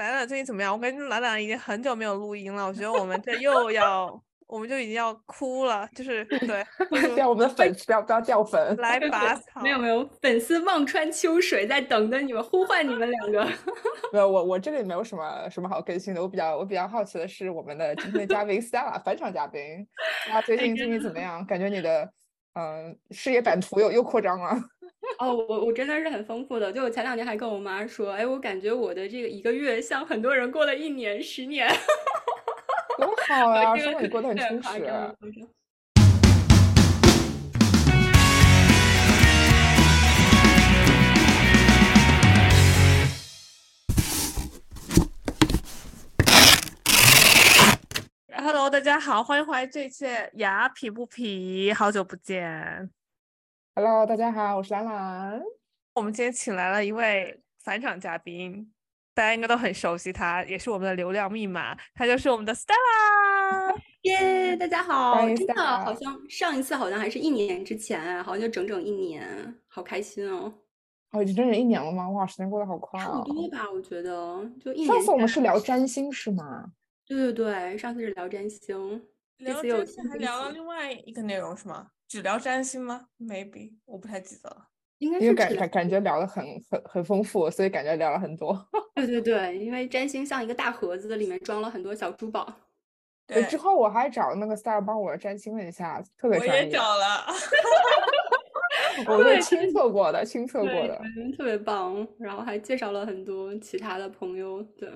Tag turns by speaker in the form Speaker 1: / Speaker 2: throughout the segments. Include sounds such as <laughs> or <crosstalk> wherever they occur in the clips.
Speaker 1: 兰兰最近怎么样？我跟兰兰已经很久没有录音了，我觉得我们这又要，我们就已经要哭了，就是对，<laughs>
Speaker 2: 叫我们的粉丝不要不要掉粉，
Speaker 1: 来拔 <laughs> 草。
Speaker 3: 没有没有，粉丝望穿秋水在等着你们，呼唤你们两个。<laughs>
Speaker 2: 没有，我我这里没有什么什么好更新的。我比较我比较好奇的是我们的今天的嘉宾 Stella 返场嘉宾，啊，最近最近怎么样？感觉你的嗯事业版图又又扩张了。
Speaker 3: 哦，我我真的是很丰富的。就我前两天还跟我妈说，哎，我感觉我的这个一个月像很多人过了一年、十年，<laughs>
Speaker 2: 多好呀！生活过得很充实。
Speaker 1: Hello，大家好，欢迎回来这一期牙皮不皮，好久不见。
Speaker 2: Hello，大家好，我是兰兰。
Speaker 1: 我们今天请来了一位返场嘉宾，大家应该都很熟悉他，也是我们的流量密码，他就是我们的 Stella。
Speaker 3: 耶，大家好！真的好像上一次好像还是一年之前，好像就整整一年，好开心哦！
Speaker 2: 哦，已经整整一年了吗？哇，时间过得好快
Speaker 3: 啊！差不多吧，我觉得就一年。
Speaker 2: 上次我们是聊占星是吗？
Speaker 3: 对对对，上次是聊占星，
Speaker 1: 聊占星还聊了另外一个内容是吗？只聊占星吗？Maybe，我不太记得了。
Speaker 3: 应该
Speaker 2: 是感感感觉聊的很很很丰富，所以感觉聊了很多。<laughs>
Speaker 3: 对对对，因为占星像一个大盒子，里面装了很多小珠宝。
Speaker 1: 对，
Speaker 2: 之后我还找那个 Star 帮我占星了一下，特别专
Speaker 1: 业。我也找了，<laughs>
Speaker 2: 我是亲测过的，亲测过的，
Speaker 3: 特别棒。然后还介绍了很多其他的朋友，对。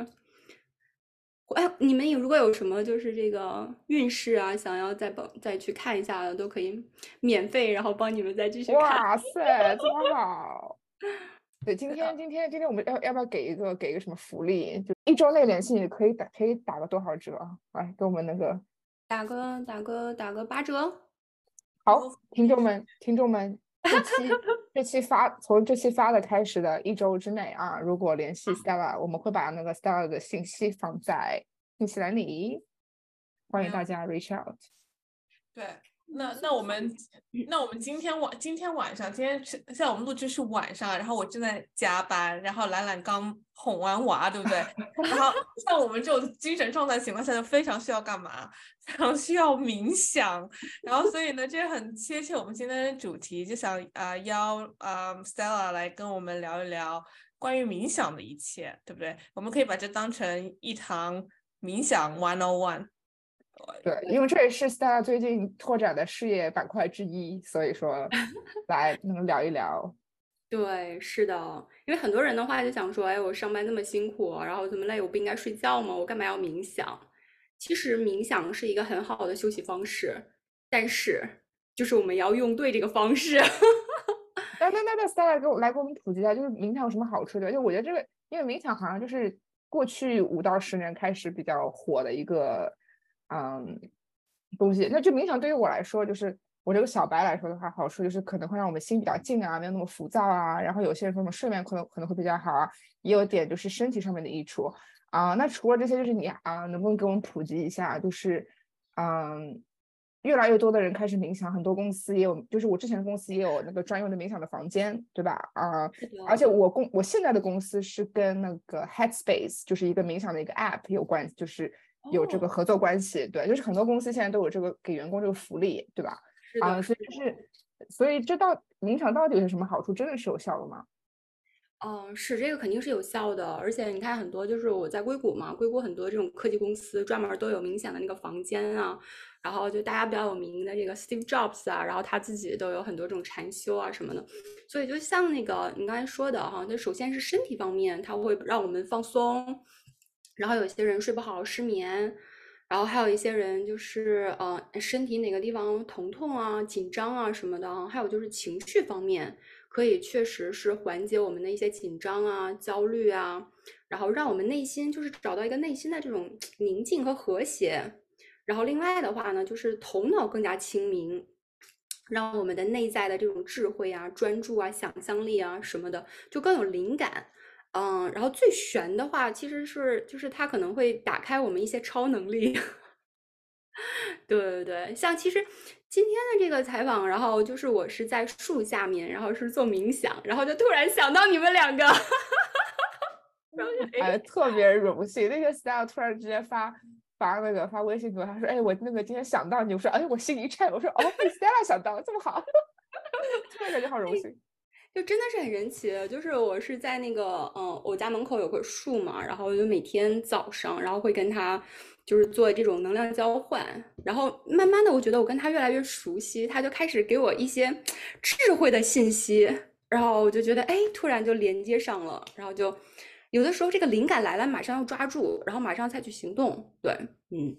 Speaker 3: 哎，你们有如果有什么就是这个运势啊，想要再帮再去看一下的，都可以免费，然后帮你们再继续看。
Speaker 2: 哇 <laughs> 塞，这么好！对，今天今天今天我们要要不要给一个给一个什么福利？就一周内联系你可以打可以打个多少折？来，给我们那个
Speaker 3: 打个打个打个八折。
Speaker 2: 好，听众们听众们。这期这期发从这期发的开始的一周之内啊，如果联系 Stella，我们会把那个 Stella 的信息放在信息栏里，欢迎大家 reach out。
Speaker 1: 对。那那我们那我们今天晚今天晚上今天是现在我们录制是晚上，然后我正在加班，然后兰兰刚哄完娃，对不对？<laughs> 然后像我们这种精神状态情况下，就非常需要干嘛？<laughs> 非常需要冥想。然后所以呢，这很切切我们今天的主题，就想啊邀啊 Stella 来跟我们聊一聊关于冥想的一切，对不对？我们可以把这当成一堂冥想 One on One。
Speaker 2: 对，因为这也是 Stella 最近拓展的事业板块之一，所以说 <laughs> 来能聊一聊。
Speaker 3: 对，是的，因为很多人的话就想说，哎，我上班那么辛苦，然后这么累，我不应该睡觉吗？我干嘛要冥想？其实冥想是一个很好的休息方式，但是就是我们要用对这个方式。<laughs>
Speaker 2: 那那那那 Stella 给我来给我们普及一下，就是冥想有什么好处的？就我觉得这个，因为冥想好像就是过去五到十年开始比较火的一个。嗯，东西，那就冥想对于我来说，就是我这个小白来说的话，好处就是可能会让我们心比较静啊，没有那么浮躁啊。然后有些人说什么睡眠可能可能会比较好啊，也有点就是身体上面的益处啊。那除了这些，就是你啊，能不能给我们普及一下？就是嗯，越来越多的人开始冥想，很多公司也有，就是我之前的公司也有那个专用的冥想的房间，对吧？啊，而且我公我现在的公司是跟那个 Headspace，就是一个冥想的一个 App 有关，就是。有这个合作关系，对，就是很多公司现在都有这个给员工这个福利，对吧？啊，所以就是，所以这到冥想到底有什么好处？真的是有效的吗？
Speaker 3: 嗯，是这个肯定是有效的，而且你看很多就是我在硅谷嘛，硅谷很多这种科技公司专门都有明显的那个房间啊，然后就大家比较有名的这个 Steve Jobs 啊，然后他自己都有很多这种禅修啊什么的，所以就像那个你刚才说的哈，那首先是身体方面，它会让我们放松。然后有些人睡不好失眠，然后还有一些人就是呃身体哪个地方疼痛啊、紧张啊什么的，还有就是情绪方面，可以确实是缓解我们的一些紧张啊、焦虑啊，然后让我们内心就是找到一个内心的这种宁静和和谐。然后另外的话呢，就是头脑更加清明，让我们的内在的这种智慧啊、专注啊、想象力啊什么的就更有灵感。嗯，然后最悬的话，其实是就是它可能会打开我们一些超能力。<laughs> 对对对，像其实今天的这个采访，然后就是我是在树下面，然后是做冥想，然后就突然想到你们两个。<laughs>
Speaker 2: 哎，特别荣幸。那个 style 突然之间发发那个发微信给我，他说：“哎，我那个今天想到你。”我说：“哎，我心一颤。”我说：“哦，被 Stella 想到，这么好。<laughs> ”突然感觉好荣幸。
Speaker 3: 就真的是很神奇，就是我是在那个嗯，我家门口有棵树嘛，然后我就每天早上，然后会跟他就是做这种能量交换，然后慢慢的，我觉得我跟他越来越熟悉，他就开始给我一些智慧的信息，然后我就觉得哎，突然就连接上了，然后就有的时候这个灵感来了，马上要抓住，然后马上采取行动，对，嗯。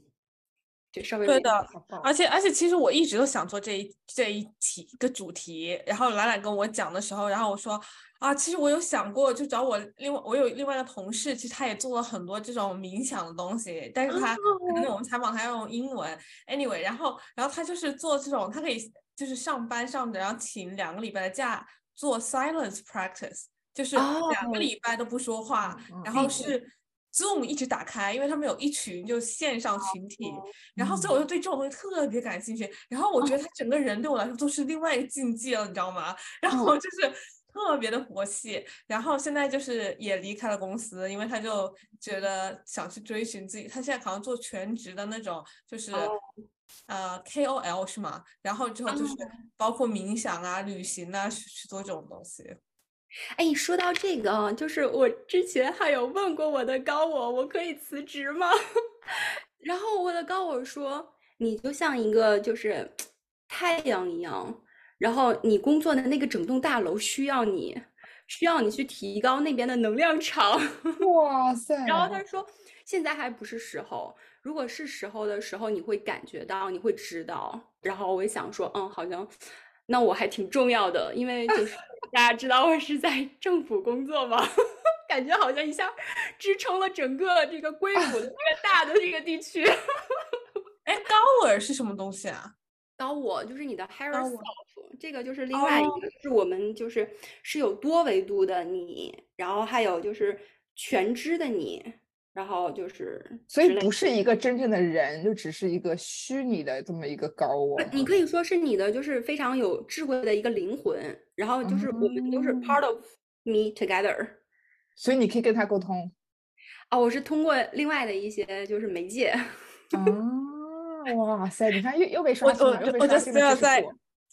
Speaker 1: 对的，而且而且，其实我一直都想做这一这一题一个主题。然后兰兰跟我讲的时候，然后我说啊，其实我有想过，就找我另外我有另外一个同事，其实他也做了很多这种冥想的东西，但是他可能我们采访他要用英文。Anyway，然后然后他就是做这种，他可以就是上班上着，然后请两个礼拜的假做 silence practice，就是两个礼拜都不说话，然后是。Zoom 一直打开，因为他们有一群就线上群体，然后所以我就对这种东西特别感兴趣。然后我觉得他整个人对我来说都是另外一个境界了，你知道吗？然后就是特别的佛系。然后现在就是也离开了公司，因为他就觉得想去追寻自己。他现在好像做全职的那种，就是呃 KOL 是吗？然后之后就是包括冥想啊、旅行啊，去去做这种东西。
Speaker 3: 哎，说到这个啊，就是我之前还有问过我的高我，我可以辞职吗？<laughs> 然后我的高我说，你就像一个就是太阳一样，然后你工作的那个整栋大楼需要你，需要你去提高那边的能量场。<laughs>
Speaker 2: 哇塞！
Speaker 3: 然后他说，现在还不是时候，如果是时候的时候，你会感觉到，你会知道。然后我也想说，嗯，好像那我还挺重要的，因为就是。<laughs> 大家知道我是在政府工作吗？<laughs> 感觉好像一下支撑了整个这个硅谷的这个大的这个地区。<laughs>
Speaker 1: 哎，高尔是什么东西啊？
Speaker 3: 高我就是你的 higher self，这个就是另外一个，是我们就是是有多维度的你，然后还有就是全知的你。然后就是，
Speaker 2: 所以不是一个真正的人，就只是一个虚拟的这么一个高我。
Speaker 3: 你可以说是你的，就是非常有智慧的一个灵魂。然后就是我们都是 part of me together。
Speaker 2: 所以你可以跟他沟通。
Speaker 3: 啊，我是通过另外的一些就是媒介。
Speaker 2: 啊，哇塞！你看又又被刷新了，又被刷新
Speaker 1: 了。在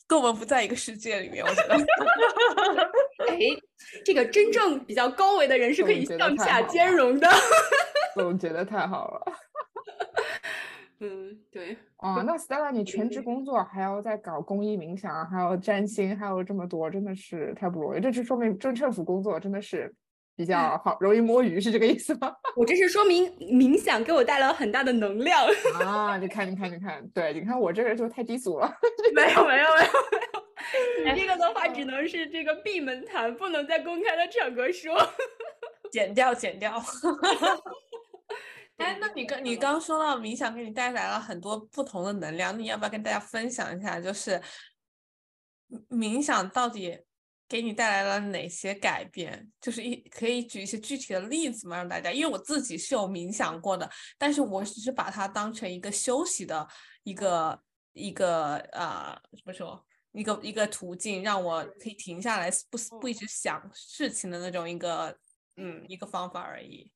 Speaker 1: 跟我们不在一个世界里面，我觉得。<laughs>
Speaker 3: 哎，这个真正比较高维的人是可以向下兼容的。
Speaker 2: 总结的太好了。<laughs>
Speaker 3: 嗯，对。
Speaker 2: 啊，那 Stella，你全职工作还要在搞公益冥想，还有占星，还有这么多，真的是太不容易。这就说明政政府工作真的是比较好，容易摸鱼，是这个意思吗？<laughs>
Speaker 3: 我这是说明冥想给我带来了很大的能量
Speaker 2: 啊！你看，你看，你看，对，你看我这个就太低俗了。<laughs>
Speaker 3: 没有，没有，没有，没有。你这个的话只能是这个闭门谈，不能在公开的场合说。
Speaker 1: 剪掉，剪掉。哎，那你刚你刚说到冥想给你带来了很多不同的能量，你要不要跟大家分享一下？就是冥想到底给你带来了哪些改变？就是一可以举一些具体的例子吗？让大家，因为我自己是有冥想过的，但是我只是把它当成一个休息的一个一个呃怎么说一个一个途径，让我可以停下来，不不一直想事情的那种一个。嗯，一个方法而已。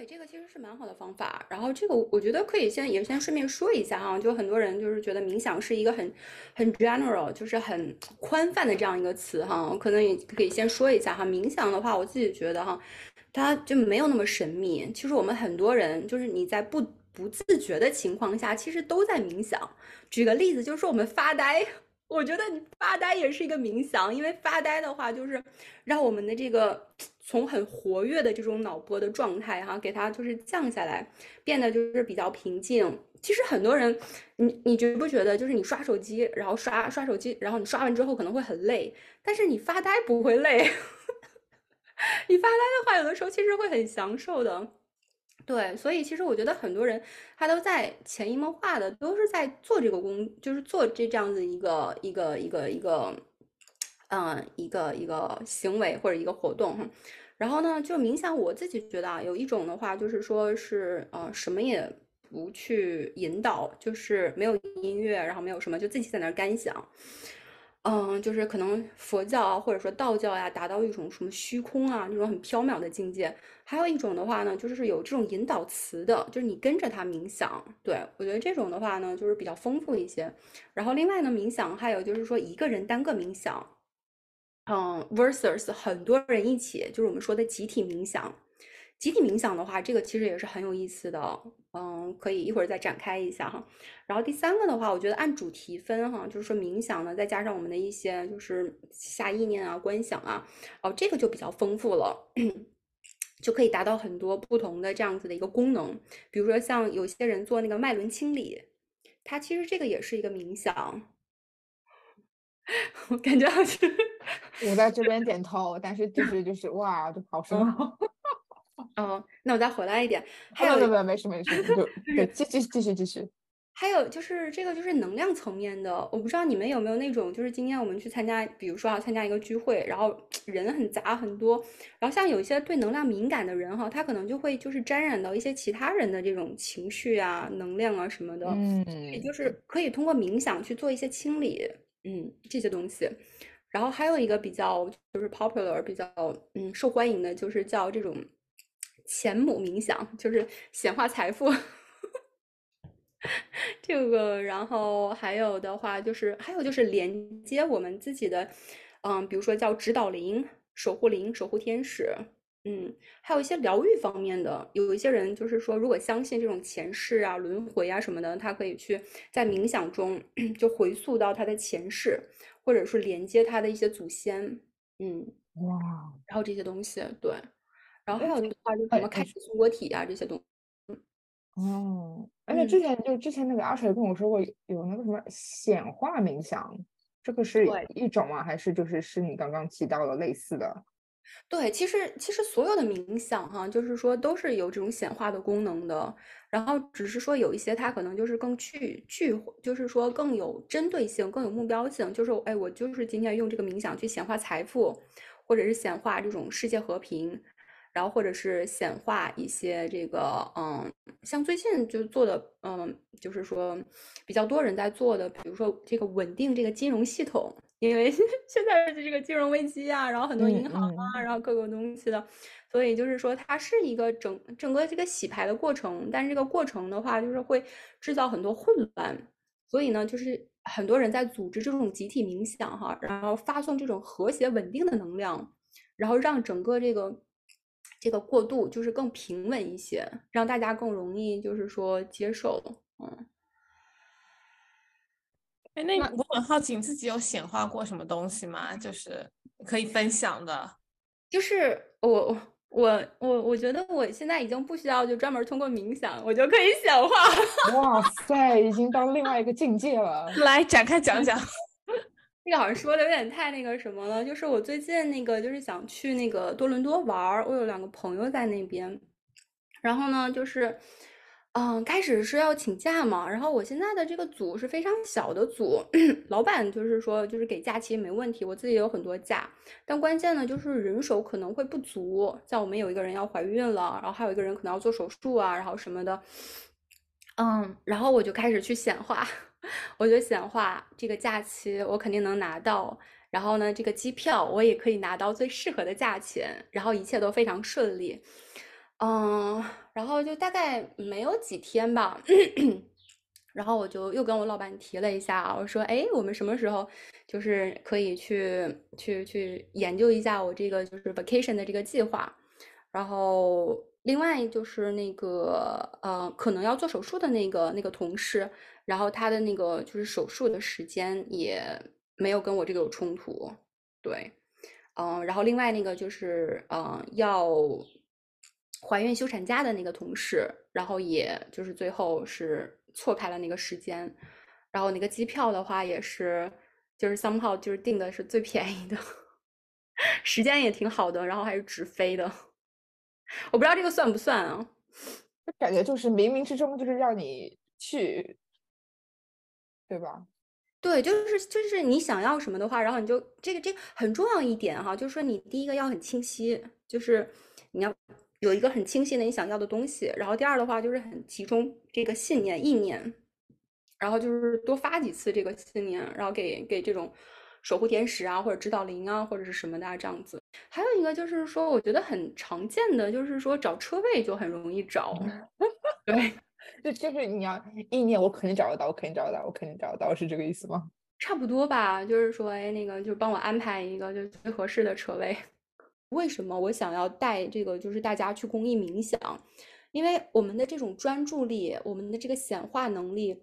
Speaker 3: 对，这个其实是蛮好的方法。然后这个我觉得可以先也先顺便说一下哈，就很多人就是觉得冥想是一个很很 general，就是很宽泛的这样一个词哈。可能也可以先说一下哈，冥想的话，我自己觉得哈，它就没有那么神秘。其实我们很多人就是你在不不自觉的情况下，其实都在冥想。举个例子，就是说我们发呆。我觉得你发呆也是一个冥想，因为发呆的话就是让我们的这个从很活跃的这种脑波的状态哈，给它就是降下来，变得就是比较平静。其实很多人，你你觉不觉得，就是你刷手机，然后刷刷手机，然后你刷完之后可能会很累，但是你发呆不会累。<laughs> 你发呆的话，有的时候其实会很享受的。对，所以其实我觉得很多人他都在潜移默化的都是在做这个工，就是做这这样子一个一个一个一个，嗯，一个一个行为或者一个活动哈。然后呢，就冥想，我自己觉得啊，有一种的话就是说是，呃，什么也不去引导，就是没有音乐，然后没有什么，就自己在那儿干想。嗯，就是可能佛教啊，或者说道教呀，达到一种什么虚空啊那种很缥缈的境界。还有一种的话呢，就是有这种引导词的，就是你跟着它冥想。对我觉得这种的话呢，就是比较丰富一些。然后另外呢，冥想还有就是说一个人单个冥想，嗯，versus 很多人一起，就是我们说的集体冥想。集体冥想的话，这个其实也是很有意思的，嗯，可以一会儿再展开一下哈。然后第三个的话，我觉得按主题分哈，就是说冥想呢，再加上我们的一些就是下意念啊、观想啊，哦，这个就比较丰富了，<clears throat> 就可以达到很多不同的这样子的一个功能。比如说像有些人做那个脉轮清理，它其实这个也是一个冥想，我感觉好像
Speaker 2: 我在这边点头，但是就是就是哇，就好深奥。
Speaker 3: 嗯，那我再回来一点，还有
Speaker 2: 没有没事没事，就 <laughs> 对，继继继续继续。
Speaker 3: 还有就是这个就是能量层面的，我不知道你们有没有那种，就是今天我们去参加，比如说要参加一个聚会，然后 <tsk> 人很杂很多，然后像有一些对能量敏感的人哈，他可能就会就是沾染到一些其他人的这种情绪啊、能量啊什么的，
Speaker 2: 嗯，
Speaker 3: 也就是可以通过冥想去做一些清理，嗯，这些东西。然后还有一个比较就是 popular 比较嗯受欢迎的，就是叫这种。钱母冥想就是显化财富，<laughs> 这个，然后还有的话就是，还有就是连接我们自己的，嗯，比如说叫指导灵、守护灵、守护天使，嗯，还有一些疗愈方面的，有一些人就是说，如果相信这种前世啊、轮回啊什么的，他可以去在冥想中就回溯到他的前世，或者是连接他的一些祖先，嗯，
Speaker 2: 哇，
Speaker 3: 然后这些东西，对。然后还有的话，就是什么开始松果体啊这些东西。
Speaker 2: 哦，而且之前就之前那个阿水跟我说过，有那个什么显化冥想，这个是一种吗？还是就是是你刚刚提到的类似的？
Speaker 3: 对，其实其实所有的冥想哈，就是说都是有这种显化的功能的。然后只是说有一些它可能就是更具具，就是说更有针对性、更有目标性。就是哎，我就是今天用这个冥想去显化财富，或者是显化这种世界和平。然后或者是显化一些这个，嗯，像最近就做的，嗯，就是说比较多人在做的，比如说这个稳定这个金融系统，因为 <laughs> 现在的这个金融危机啊，然后很多银行啊，然后各个东西的，所以就是说它是一个整整个这个洗牌的过程，但是这个过程的话，就是会制造很多混乱，所以呢，就是很多人在组织这种集体冥想哈，然后发送这种和谐稳定的能量，然后让整个这个。这个过渡就是更平稳一些，让大家更容易就是说接受。嗯，
Speaker 1: 哎，那我很好奇，你自己有显化过什么东西吗？就是可以分享的。
Speaker 3: 就是我我我我觉得我现在已经不需要就专门通过冥想，我就可以显化。
Speaker 2: 哇塞，已经到另外一个境界了。<laughs>
Speaker 1: 来展开讲讲。
Speaker 3: 这个好像说的有点太那个什么了，就是我最近那个就是想去那个多伦多玩儿，我有两个朋友在那边，然后呢就是，嗯，开始是要请假嘛，然后我现在的这个组是非常小的组，<coughs> 老板就是说就是给假期没问题，我自己有很多假，但关键呢就是人手可能会不足，像我们有一个人要怀孕了，然后还有一个人可能要做手术啊，然后什么的，嗯，然后我就开始去显化。我就显化这个假期，我肯定能拿到。然后呢，这个机票我也可以拿到最适合的价钱，然后一切都非常顺利。嗯，然后就大概没有几天吧，<clears throat> 然后我就又跟我老板提了一下，我说：“哎，我们什么时候就是可以去去去研究一下我这个就是 vacation 的这个计划？”然后另外就是那个呃，可能要做手术的那个那个同事。然后他的那个就是手术的时间也没有跟我这个有冲突，对，嗯，然后另外那个就是嗯要怀孕休产假的那个同事，然后也就是最后是错开了那个时间，然后那个机票的话也是就是 somehow 就是订的是最便宜的，<laughs> 时间也挺好的，然后还是直飞的，我不知道这个算不算啊？
Speaker 2: 感觉就是冥冥之中就是让你去。对吧？
Speaker 3: 对，就是就是你想要什么的话，然后你就这个这个很重要一点哈，就是说你第一个要很清晰，就是你要有一个很清晰的你想要的东西，然后第二的话就是很集中这个信念意念，然后就是多发几次这个信念，然后给给这种守护天使啊，或者指导灵啊，或者是什么的这样子。还有一个就是说，我觉得很常见的就是说找车位就很容易找，<laughs> 对，<laughs>
Speaker 2: 就就是你要意念，我肯定找得到，我肯定找得到，我肯定找得到，是这个意思吗？
Speaker 3: 差不多吧，就是说，哎，那个就帮我安排一个就最合适的车位。<laughs> 为什么我想要带这个就是大家去公益冥想？因为我们的这种专注力，我们的这个显化能力，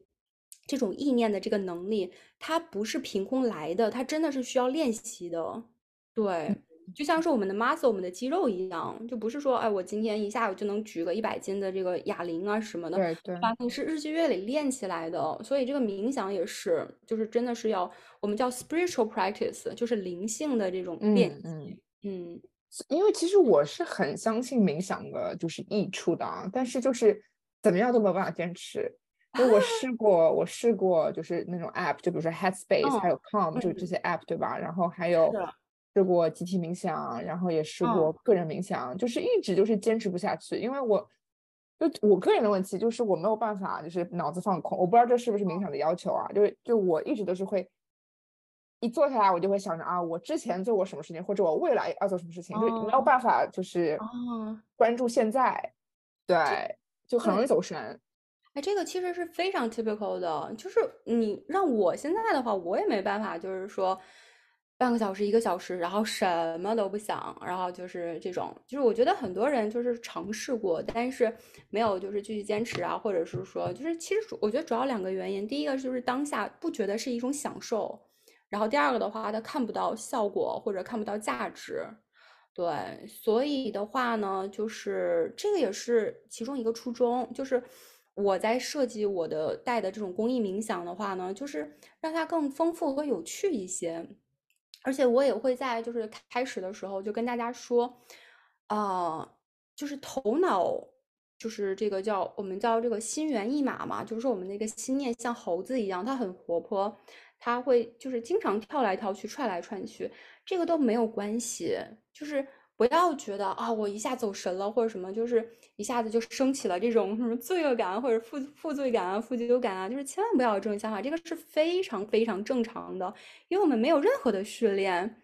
Speaker 3: 这种意念的这个能力，它不是凭空来的，它真的是需要练习的。对，就像是我们的 muscle，我们的肌肉一样，就不是说，哎，我今天一下午就能举个一百斤的这个哑铃啊什么的，
Speaker 2: 对对，
Speaker 3: 你是日积月累练起来的。所以这个冥想也是，就是真的是要我们叫 spiritual practice，就是灵性的这种练习。嗯。
Speaker 2: 因为其实我是很相信冥想的，就是益处的啊，但是就是怎么样都没有办法坚持。因为我试 <laughs> 过，我试过就是那种 app，就比如说 Headspace，还有 Calm，就这些 app，对吧？然后还有试过集体冥想，然后也试过个人冥想，就是一直就是坚持不下去。因为我就我个人的问题，就是我没有办法，就是脑子放空。我不知道这是不是冥想的要求啊？就是就我一直都是会。一坐下来，我就会想着啊，我之前做过什么事情，或者我未来要做什么事情，就没有办法就是关注现在，对，就很容易走神。
Speaker 3: 哎，这个其实是非常 typical 的，就是你让我现在的话，我也没办法，就是说半个小时、一个小时，然后什么都不想，然后就是这种，就是我觉得很多人就是尝试过，但是没有就是继续坚持啊，或者是说，就是其实我觉得主要两个原因，第一个就是当下不觉得是一种享受。然后第二个的话，他看不到效果或者看不到价值，对，所以的话呢，就是这个也是其中一个初衷，就是我在设计我的带的这种公益冥想的话呢，就是让它更丰富和有趣一些，而且我也会在就是开始的时候就跟大家说，啊，就是头脑就是这个叫我们叫这个心猿意马嘛，就是说我们那个心念像猴子一样，它很活泼。它会就是经常跳来跳去、踹来踹去，这个都没有关系。就是不要觉得啊，我一下走神了或者什么，就是一下子就升起了这种什么罪恶感或者负负罪感啊、负疚感啊，就是千万不要有这种想法，这个是非常非常正常的，因为我们没有任何的训练，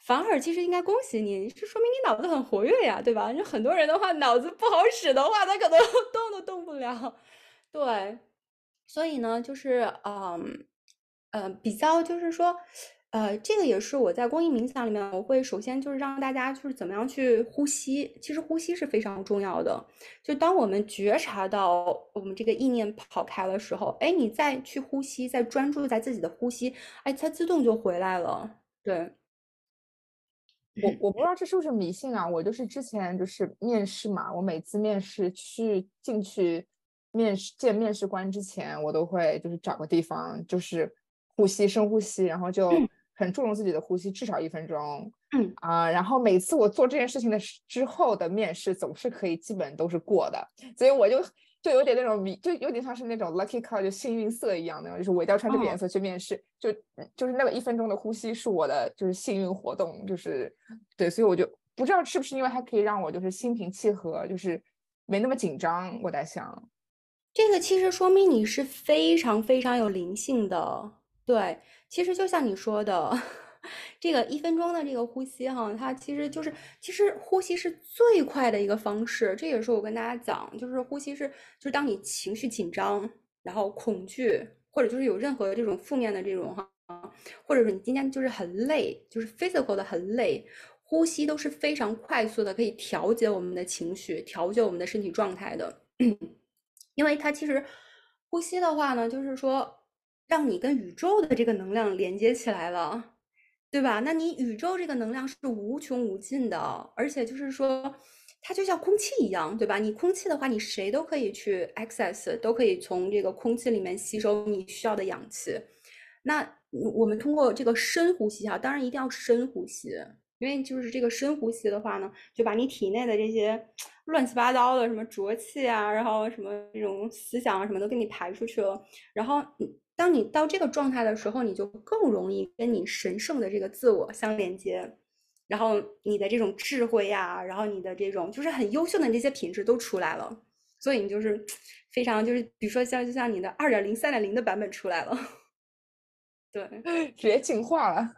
Speaker 3: 反而其实应该恭喜你，这说明你脑子很活跃呀，对吧？就很多人的话，脑子不好使的话，他可能 <laughs> 动都动不了。对，所以呢，就是嗯。呃，比较就是说，呃，这个也是我在公益冥想里面，我会首先就是让大家就是怎么样去呼吸。其实呼吸是非常重要的。就当我们觉察到我们这个意念跑开的时候，哎，你再去呼吸，再专注在自己的呼吸，哎，它自动就回来了。对，
Speaker 2: 我我不知道这是不是迷信啊？我就是之前就是面试嘛，我每次面试去进去面试见面试官之前，我都会就是找个地方就是。呼吸，深呼吸，然后就很注重自己的呼吸，至少一分钟。
Speaker 3: 嗯
Speaker 2: 啊，然后每次我做这件事情的之后的面试总是可以，基本都是过的。所以我就就有点那种迷，就有点像是那种 lucky color，就幸运色一样那种，就是我一定要穿这个颜色去面试。就就是那个一分钟的呼吸是我的就是幸运活动，就是对，所以我就不知道是不是因为它可以让我就是心平气和，就是没那么紧张。我在想，
Speaker 3: 这个其实说明你是非常非常有灵性的。对，其实就像你说的，<laughs> 这个一分钟的这个呼吸哈，它其实就是，其实呼吸是最快的一个方式。这也是我跟大家讲，就是呼吸是，就是当你情绪紧张，然后恐惧，或者就是有任何这种负面的这种哈，或者是你今天就是很累，就是 physical 的很累，呼吸都是非常快速的，可以调节我们的情绪，调节我们的身体状态的。<clears throat> 因为它其实呼吸的话呢，就是说。让你跟宇宙的这个能量连接起来了，对吧？那你宇宙这个能量是无穷无尽的，而且就是说，它就像空气一样，对吧？你空气的话，你谁都可以去 access，都可以从这个空气里面吸收你需要的氧气。那我们通过这个深呼吸哈，当然一定要深呼吸，因为就是这个深呼吸的话呢，就把你体内的这些乱七八糟的什么浊气啊，然后什么这种思想啊，什么都给你排出去了，然后当你到这个状态的时候，你就更容易跟你神圣的这个自我相连接，然后你的这种智慧呀，然后你的这种就是很优秀的那些品质都出来了，所以你就是 <tsk> 非常就是比如说像就像你的二点零、三点零的版本出来了，<laughs> 对，<laughs>
Speaker 2: 直接进化了。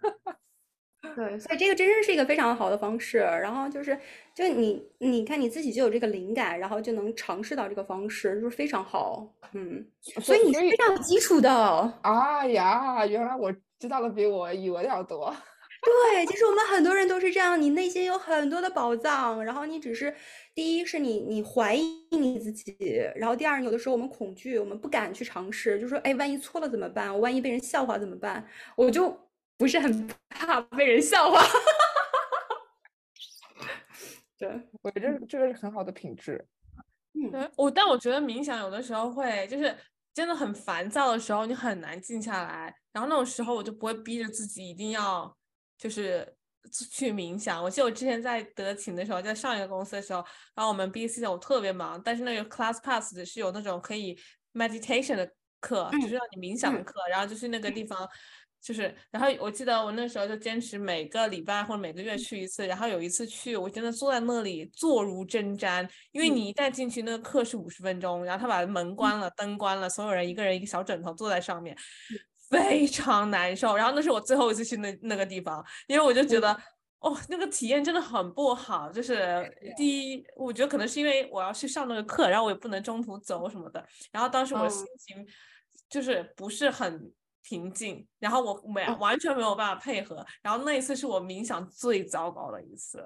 Speaker 3: 对，所以这个真是一个非常好的方式。然后就是，就你你看你自己就有这个灵感，然后就能尝试到这个方式，就是非常好。嗯，所以你是非常有基础的。
Speaker 2: 哎呀，原来我知道的比我以为的要多。<laughs>
Speaker 3: 对，其实我们很多人都是这样，你内心有很多的宝藏，然后你只是第一是你你怀疑你自己，然后第二有的时候我们恐惧，我们不敢去尝试，就说哎，万一错了怎么办？我万一被人笑话怎么办？我就不是很怕被人笑话。<laughs> 对，
Speaker 2: 我觉得这个是很好的品质。
Speaker 1: 嗯，我但我觉得冥想有的时候会就是真的很烦躁的时候，你很难静下来，然后那种时候我就不会逼着自己一定要。就是去冥想。我记得我之前在德勤的时候，在上一个公司的时候，然后我们 B C 我特别忙，但是那个 Class Pass 是有那种可以 meditation 的课，就是让你冥想的课。然后就是那个地方，就是然后我记得我那时候就坚持每个礼拜或者每个月去一次。然后有一次去，我真的坐在那里坐如针毡，因为你一旦进去，那个课是五十分钟，然后他把门关了，灯关了，所有人一个人一个小枕头坐在上面。<laughs> 非常难受，然后那是我最后一次去那那个地方，因为我就觉得，哦，那个体验真的很不好。就是第一，我觉得可能是因为我要去上那个课，然后我也不能中途走什么的。然后当时我心情就是不是很平静，然后我没完全没有办法配合。然后那一次是我冥想最糟糕的一次。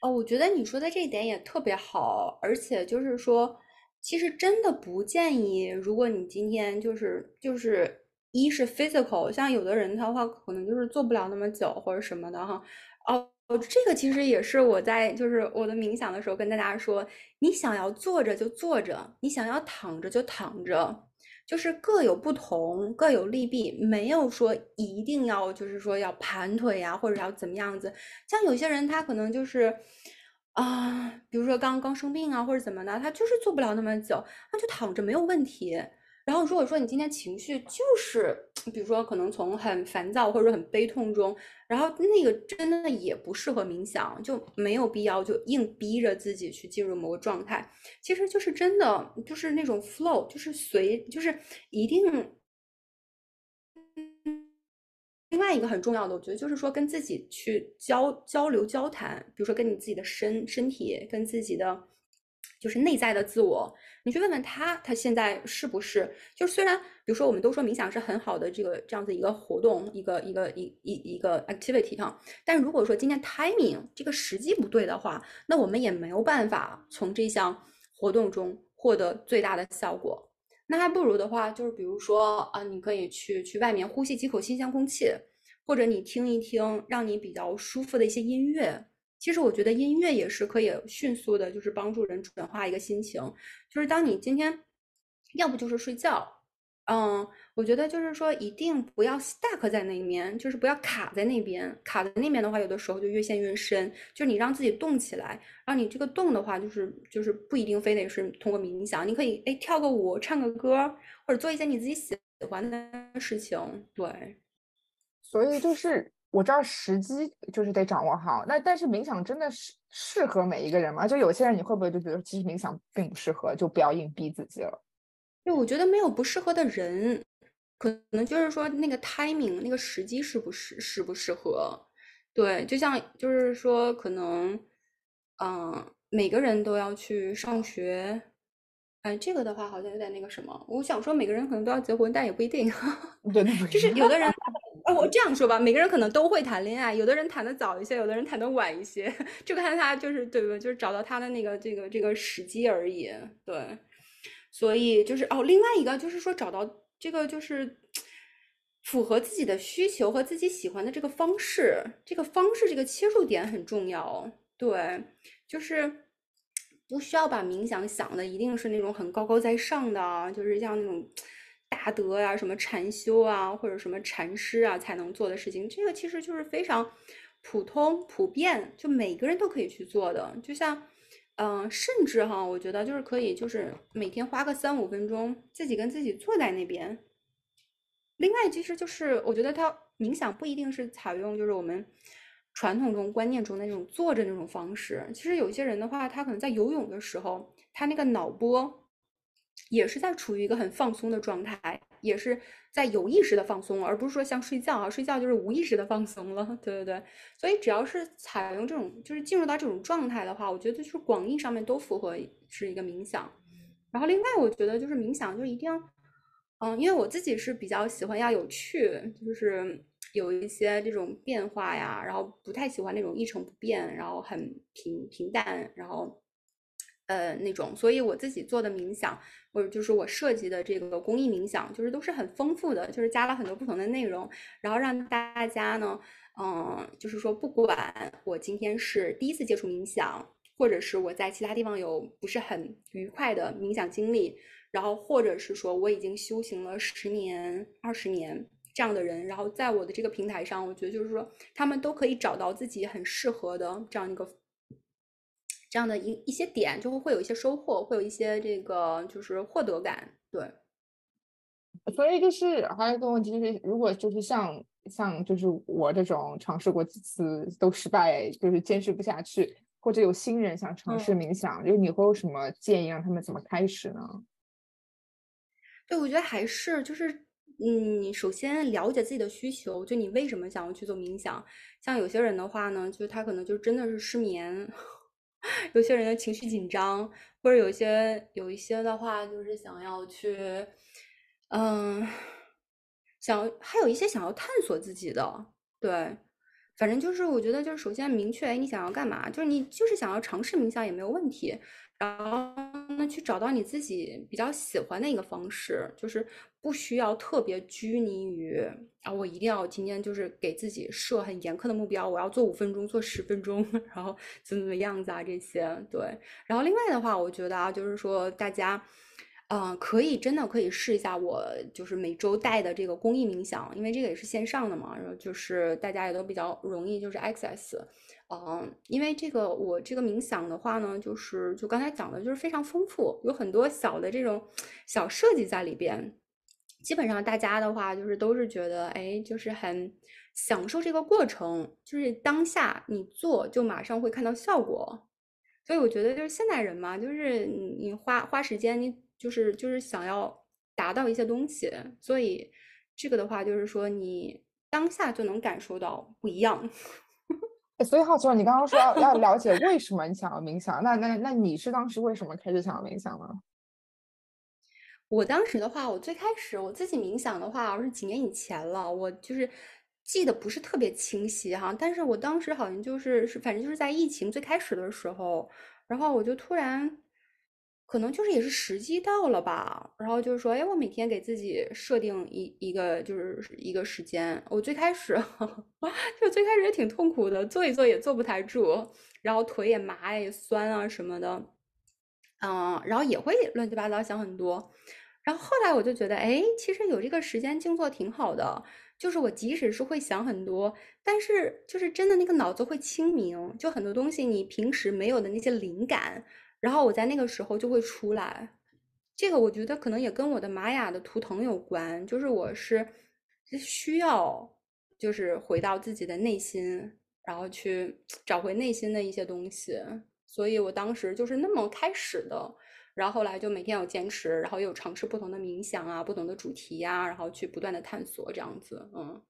Speaker 3: 哦，我觉得你说的这一点也特别好，而且就是说，其实真的不建议，如果你今天就是就是。一是 physical，像有的人他的话可能就是做不了那么久或者什么的哈。哦，这个其实也是我在就是我的冥想的时候跟大家说，你想要坐着就坐着，你想要躺着就躺着，就是各有不同，各有利弊，没有说一定要就是说要盘腿呀或者要怎么样子。像有些人他可能就是啊，比如说刚刚生病啊或者怎么的，他就是做不了那么久，那就躺着没有问题。然后，如果说你今天情绪就是，比如说可能从很烦躁或者说很悲痛中，然后那个真的也不适合冥想，就没有必要就硬逼着自己去进入某个状态。其实就是真的就是那种 flow，就是随，就是一定。另外一个很重要的，我觉得就是说跟自己去交交流交谈，比如说跟你自己的身身体，跟自己的。就是内在的自我，你去问问他，他现在是不是？就虽然，比如说，我们都说冥想是很好的这个这样子一个活动，一个一个一一一个 activity 哈，但如果说今天 timing 这个时机不对的话，那我们也没有办法从这项活动中获得最大的效果。那还不如的话，就是比如说啊，你可以去去外面呼吸几口新鲜空气，或者你听一听让你比较舒服的一些音乐。其实我觉得音乐也是可以迅速的，就是帮助人转化一个心情。就是当你今天，要不就是睡觉，嗯，我觉得就是说一定不要 stuck 在那面，就是不要卡在那边。卡在那边的话，有的时候就越陷越深。就是你让自己动起来，然后你这个动的话，就是就是不一定非得是通过冥想，你可以哎跳个舞、唱个歌，或者做一些你自己喜欢的事情。对，
Speaker 2: 所以就是。我知道时机就是得掌握好，那但是冥想真的是适合每一个人吗？就有些人你会不会就觉得其实冥想并不适合，就不要硬逼自己了？
Speaker 3: 就我觉得没有不适合的人，可能就是说那个 timing 那个时机适不适适不适合？对，就像就是说可能，嗯，每个人都要去上学，哎，这个的话好像有点那个什么。我想说每个人可能都要结婚，但也不一定。
Speaker 2: 对，<laughs>
Speaker 3: 就是有的人。<laughs> 啊我这样说吧，每个人可能都会谈恋爱，有的人谈的早一些，有的人谈的晚一些，<laughs> 就看他就是对不对，就是找到他的那个这个这个时机而已。对，所以就是哦，另外一个就是说找到这个就是符合自己的需求和自己喜欢的这个方式，这个方式这个切入点很重要。对，就是不需要把冥想想的一定是那种很高高在上的，就是像那种。大德呀，什么禅修啊，或者什么禅师啊，才能做的事情，这个其实就是非常普通、普遍，就每个人都可以去做的。就像，嗯，甚至哈，我觉得就是可以，就是每天花个三五分钟，自己跟自己坐在那边。另外，其实就是我觉得他冥想不一定是采用就是我们传统中观念中的那种坐着那种方式。其实有些人的话，他可能在游泳的时候，他那个脑波。也是在处于一个很放松的状态，也是在有意识的放松，而不是说像睡觉啊，睡觉就是无意识的放松了。<laughs> 对对对，所以只要是采用这种，就是进入到这种状态的话，我觉得就是广义上面都符合是一个冥想。然后另外，我觉得就是冥想就一定要，嗯，因为我自己是比较喜欢要有趣，就是有一些这种变化呀，然后不太喜欢那种一成不变，然后很平平淡，然后。呃，那种，所以我自己做的冥想，或者就是我设计的这个公益冥想，就是都是很丰富的，就是加了很多不同的内容，然后让大家呢，嗯，就是说，不管我今天是第一次接触冥想，或者是我在其他地方有不是很愉快的冥想经历，然后或者是说我已经修行了十年、二十年这样的人，然后在我的这个平台上，我觉得就是说，他们都可以找到自己很适合的这样一个。这样的一一些点，就会会有一些收获，会有一些这个就是获得感，对。
Speaker 2: 所以就是还有一个问题，就是如果就是像像就是我这种尝试过几次都失败，就是坚持不下去，或者有新人想尝试冥想，就你会有什么建议让他们怎么开始呢？
Speaker 3: 对，我觉得还是就是，嗯，你首先了解自己的需求，就你为什么想要去做冥想。像有些人的话呢，就是他可能就真的是失眠。有些人的情绪紧张，或者有些有一些的话，就是想要去，嗯，想还有一些想要探索自己的，对，反正就是我觉得就是首先明确，哎，你想要干嘛？就是你就是想要尝试冥想也没有问题。然后那，去找到你自己比较喜欢的一个方式，就是不需要特别拘泥于啊，我一定要今天就是给自己设很严苛的目标，我要做五分钟，做十分钟，<laughs> 然后怎么怎么样子啊这些。对，然后另外的话，我觉得啊，就是说大家，嗯，可以真的可以试一下我就是每周带的这个公益冥想，因为这个也是线上的嘛，然后就是大家也都比较容易就是 access。嗯，因为这个我这个冥想的话呢，就是就刚才讲的，就是非常丰富，有很多小的这种小设计在里边。基本上大家的话，就是都是觉得，哎，就是很享受这个过程，就是当下你做就马上会看到效果。所以我觉得就是现代人嘛，就是你你花花时间，你就是就是想要达到一些东西，所以这个的话就是说你当下就能感受到不一样。
Speaker 2: 所以好奇了，你刚刚说要要了解为什么你想要冥想，那那那你是当时为什么开始想要冥想呢？
Speaker 3: 我当时的话，我最开始我自己冥想的话，我是几年以前了，我就是记得不是特别清晰哈，但是我当时好像就是是反正就是在疫情最开始的时候，然后我就突然。可能就是也是时机到了吧，然后就是说，哎，我每天给自己设定一一个就是一个时间。我最开始 <laughs> 就最开始也挺痛苦的，坐一坐也坐不太住，然后腿也麻也酸啊什么的，嗯，然后也会乱七八糟想很多。然后后来我就觉得，哎，其实有这个时间静坐挺好的，就是我即使是会想很多，但是就是真的那个脑子会清明，就很多东西你平时没有的那些灵感。然后我在那个时候就会出来，这个我觉得可能也跟我的玛雅的图腾有关，就是我是需要就是回到自己的内心，然后去找回内心的一些东西，所以我当时就是那么开始的，然后后来就每天有坚持，然后又尝试不同的冥想啊，不同的主题呀，然后去不断的探索这样子，嗯。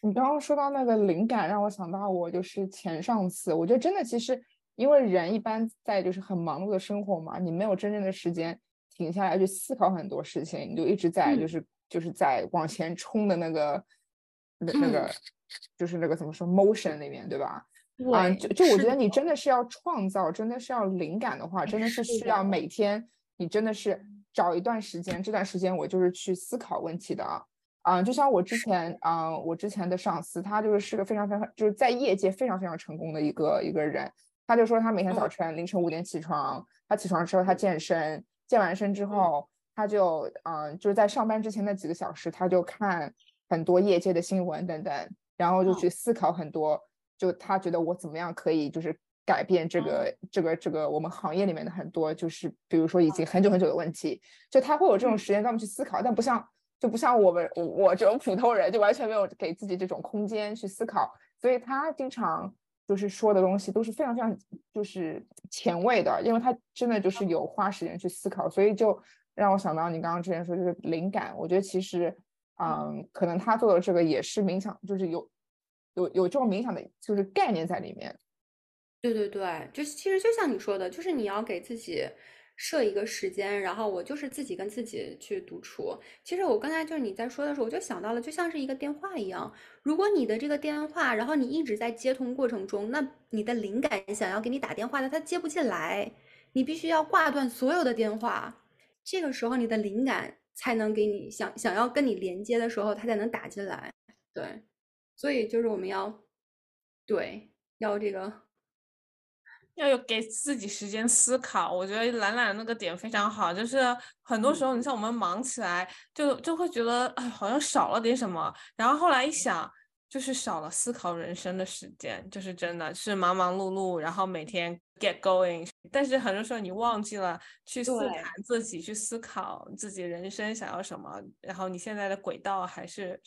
Speaker 2: 你刚刚说到那个灵感，让我想到我就是前上次，我觉得真的其实。因为人一般在就是很忙碌的生活嘛，你没有真正的时间停下来去思考很多事情，你就一直在就是就是在往前冲的那个那那个就是那个怎么说 motion 里面，对吧？啊，就就我觉得你真的是要创造，真的是要灵感的话，真的是需要每天你真的是找一段时间，这段时间我就是去思考问题的啊。啊，就像我之前啊，我之前的上司，他就是是个非常非常就是在业界非常非常成功的一个一个人。他就说，他每天早晨凌晨五点起床，他起床之后他健身，健完身之后，他就嗯，就是在上班之前那几个小时，他就看很多业界的新闻等等，然后就去思考很多，就他觉得我怎么样可以就是改变这个这个这个我们行业里面的很多就是比如说已经很久很久的问题，就他会有这种时间专门去思考，但不像就不像我们我我这种普通人，就完全没有给自己这种空间去思考，所以他经常。就是说的东西都是非常非常就是前卫的，因为他真的就是有花时间去思考，所以就让我想到你刚刚之前说就是灵感，我觉得其实，嗯，可能他做的这个也是冥想，就是有有有这种冥想的，就是概念在里面。
Speaker 3: 对对对，就其实就像你说的，就是你要给自己设一个时间，然后我就是自己跟自己去独处。其实我刚才就是你在说的时候，我就想到了，就像是一个电话一样，如果你的这个电话，然后你一直在接通过程中，那你的灵感想要给你打电话的，他接不进来，你必须要挂断所有的电话，这个时候你的灵感才能给你想想要跟你连接的时候，他才能打进来。对，所以就是我们要对要这个。
Speaker 1: 要有给自己时间思考，我觉得懒懒那个点非常好，就是很多时候你像我们忙起来，就就会觉得哎好像少了点什么，然后后来一想，就是少了思考人生的时间，就是真的是忙忙碌碌，然后每天 get going，但是很多时候你忘记了去思考自己，去思考自己人生想要什么，然后你现在的轨道还是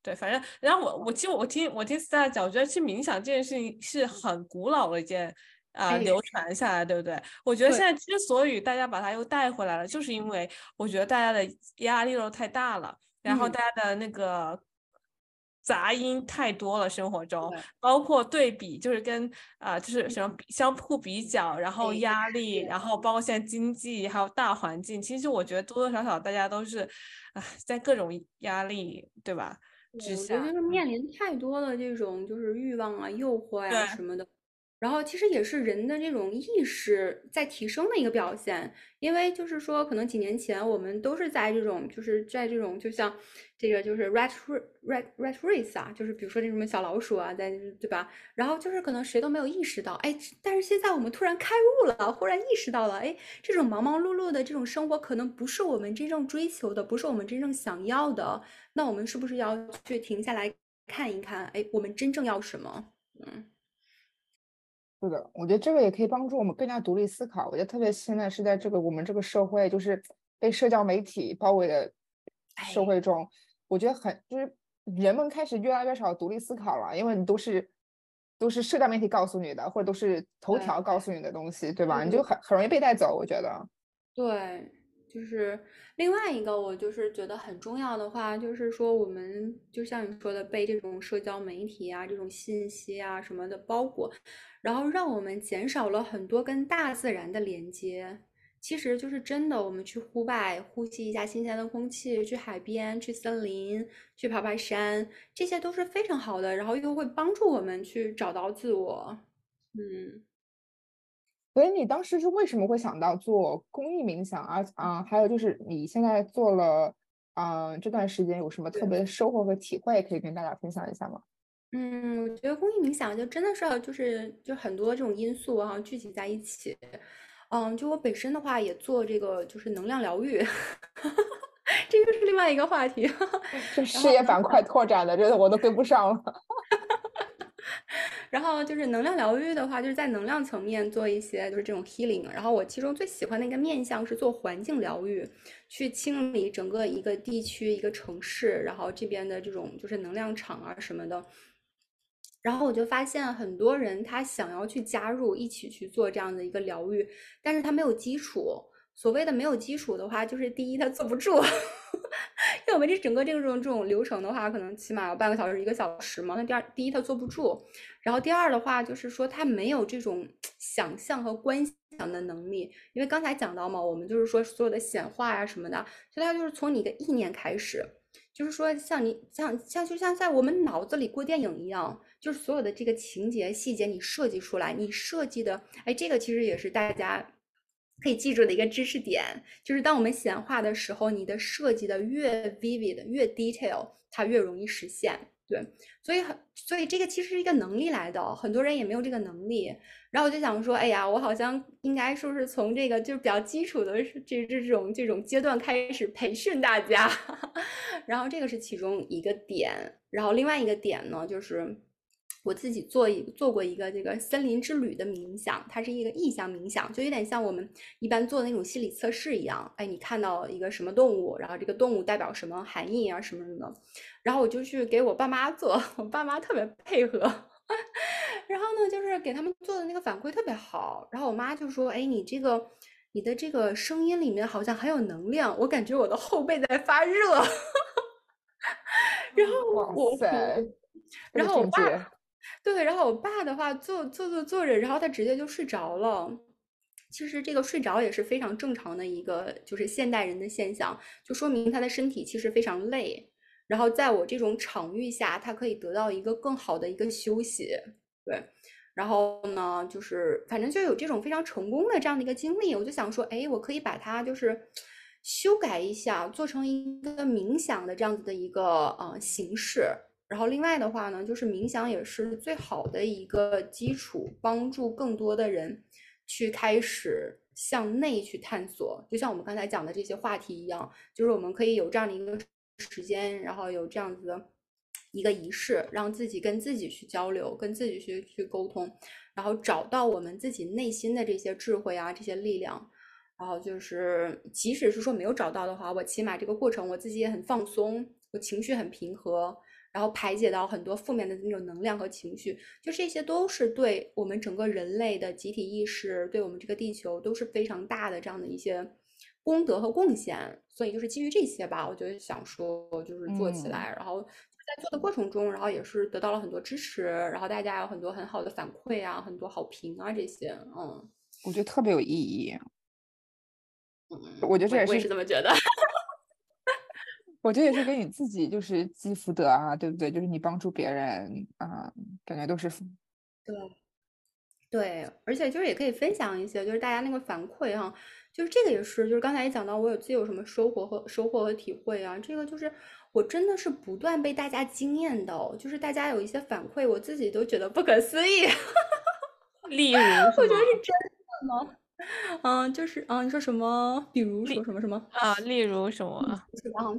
Speaker 1: 对，反正然后我我其实我听我听 Star 讲，我觉得去冥想这件事情是很古老的一件。啊，流传下来，对不对？我觉得现在之所以大家把它又带回来了，就是因为我觉得大家的压力都太大了，然后大家的那个杂音太多了，生活中包括对比，就是跟啊，就是什么相互比较，然后压力，然后包括现在经济还有大环境，其实我觉得多多少少大家都是啊，在各种压力，对吧？之下，
Speaker 3: 就是面临太多的这种就是欲望啊、诱惑呀什么的。然后其实也是人的这种意识在提升的一个表现，因为就是说，可能几年前我们都是在这种，就是在这种，就像这个就是 rat rat rat race 啊，就是比如说这种小老鼠啊，在对吧？然后就是可能谁都没有意识到，哎，但是现在我们突然开悟了，忽然意识到了，哎，这种忙忙碌碌的这种生活可能不是我们真正追求的，不是我们真正想要的。那我们是不是要去停下来看一看？哎，我们真正要什么？嗯。
Speaker 2: 是的，我觉得这个也可以帮助我们更加独立思考。我觉得特别现在是在这个我们这个社会，就是被社交媒体包围的社会中，我觉得很就是人们开始越来越少独立思考了，因为你都是都是社交媒体告诉你的，或者都是头条告诉你的东西，对吧？你就很很容易被带走。我觉得，
Speaker 3: 对。就是另外一个，我就是觉得很重要的话，就是说我们就像你说的，被这种社交媒体啊、这种信息啊什么的包裹，然后让我们减少了很多跟大自然的连接。其实就是真的，我们去户外呼吸一下新鲜的空气，去海边、去森林、去爬爬山，这些都是非常好的，然后又会帮助我们去找到自我。嗯。
Speaker 2: 所以你当时是为什么会想到做公益冥想啊？啊，还有就是你现在做了，嗯，这段时间有什么特别的收获和体会可以跟大家分享一下吗？
Speaker 3: 嗯，我觉得公益冥想就真的是就是就很多这种因素啊聚集在一起。嗯，就我本身的话也做这个就是能量疗愈，<laughs> 这又是另外一个话题。<laughs>
Speaker 2: 这事业板块拓展的，真的我都跟不上了。<laughs>
Speaker 3: 然后就是能量疗愈的话，就是在能量层面做一些就是这种 healing。然后我其中最喜欢的一个面向是做环境疗愈，去清理整个一个地区、一个城市，然后这边的这种就是能量场啊什么的。然后我就发现很多人他想要去加入一起去做这样的一个疗愈，但是他没有基础。所谓的没有基础的话，就是第一他坐不住，<laughs> 因为我们这整个这种这种流程的话，可能起码要半个小时一个小时嘛。那第二，第一他坐不住，然后第二的话就是说他没有这种想象和观想的能力。因为刚才讲到嘛，我们就是说所有的显化呀什么的，所以它就是从你的意念开始，就是说像你像像就像在我们脑子里过电影一样，就是所有的这个情节细节你设计出来，你设计的，哎，这个其实也是大家。可以记住的一个知识点，就是当我们显化的时候，你的设计的越 vivid、越 detail，它越容易实现。对，所以很，所以这个其实是一个能力来的，很多人也没有这个能力。然后我就想说，哎呀，我好像应该说是从这个就是比较基础的这这种这种阶段开始培训大家。<laughs> 然后这个是其中一个点，然后另外一个点呢，就是。我自己做一做过一个这个森林之旅的冥想，它是一个意象冥想，就有点像我们一般做的那种心理测试一样。哎，你看到一个什么动物，然后这个动物代表什么含义啊，什么什么。然后我就去给我爸妈做，我爸妈特别配合。<laughs> 然后呢，就是给他们做的那个反馈特别好。然后我妈就说：“哎，你这个。”你的这个声音里面好像很有能量，我感觉我的后背在发热。<laughs> 然后我我然后我爸对，然后我爸的话坐坐坐坐着，然后他直接就睡着了。其实这个睡着也是非常正常的一个，就是现代人的现象，就说明他的身体其实非常累。然后在我这种场域下，他可以得到一个更好的一个休息。对，然后呢，就是反正就有这种非常成功的这样的一个经历，我就想说，哎，我可以把它就是修改一下，做成一个冥想的这样子的一个呃形式。然后另外的话呢，就是冥想也是最好的一个基础，帮助更多的人去开始向内去探索。就像我们刚才讲的这些话题一样，就是我们可以有这样的一个时间，然后有这样子的一个仪式，让自己跟自己去交流，跟自己去去沟通，然后找到我们自己内心的这些智慧啊，这些力量。然后就是，即使是说没有找到的话，我起码这个过程我自己也很放松，我情绪很平和。然后排解到很多负面的那种能量和情绪，就这些都是对我们整个人类的集体意识，对我们这个地球都是非常大的这样的一些功德和贡献。所以就是基于这些吧，我就想说，就是做起来。然后在做的过程中，然后也是得到了很多支持，然后大家有很多很好的反馈啊，很多好评啊这些。嗯，
Speaker 2: 我觉得特别有意义。嗯，我觉得这也
Speaker 3: 是这么觉得。
Speaker 2: 我觉得也是给你自己就是积福德啊，对不对？就是你帮助别人啊，感觉都是
Speaker 3: 对对，而且就是也可以分享一些，就是大家那个反馈哈，就是这个也是，就是刚才也讲到我有自己有什么收获和收获和体会啊，这个就是我真的是不断被大家惊艳到，就是大家有一些反馈，我自己都觉得不可思议。
Speaker 1: 例如，<laughs>
Speaker 3: 我觉得是真的吗？嗯，就是嗯，你说什么？比如说什么什么
Speaker 1: 啊？例如什么？
Speaker 3: 啊，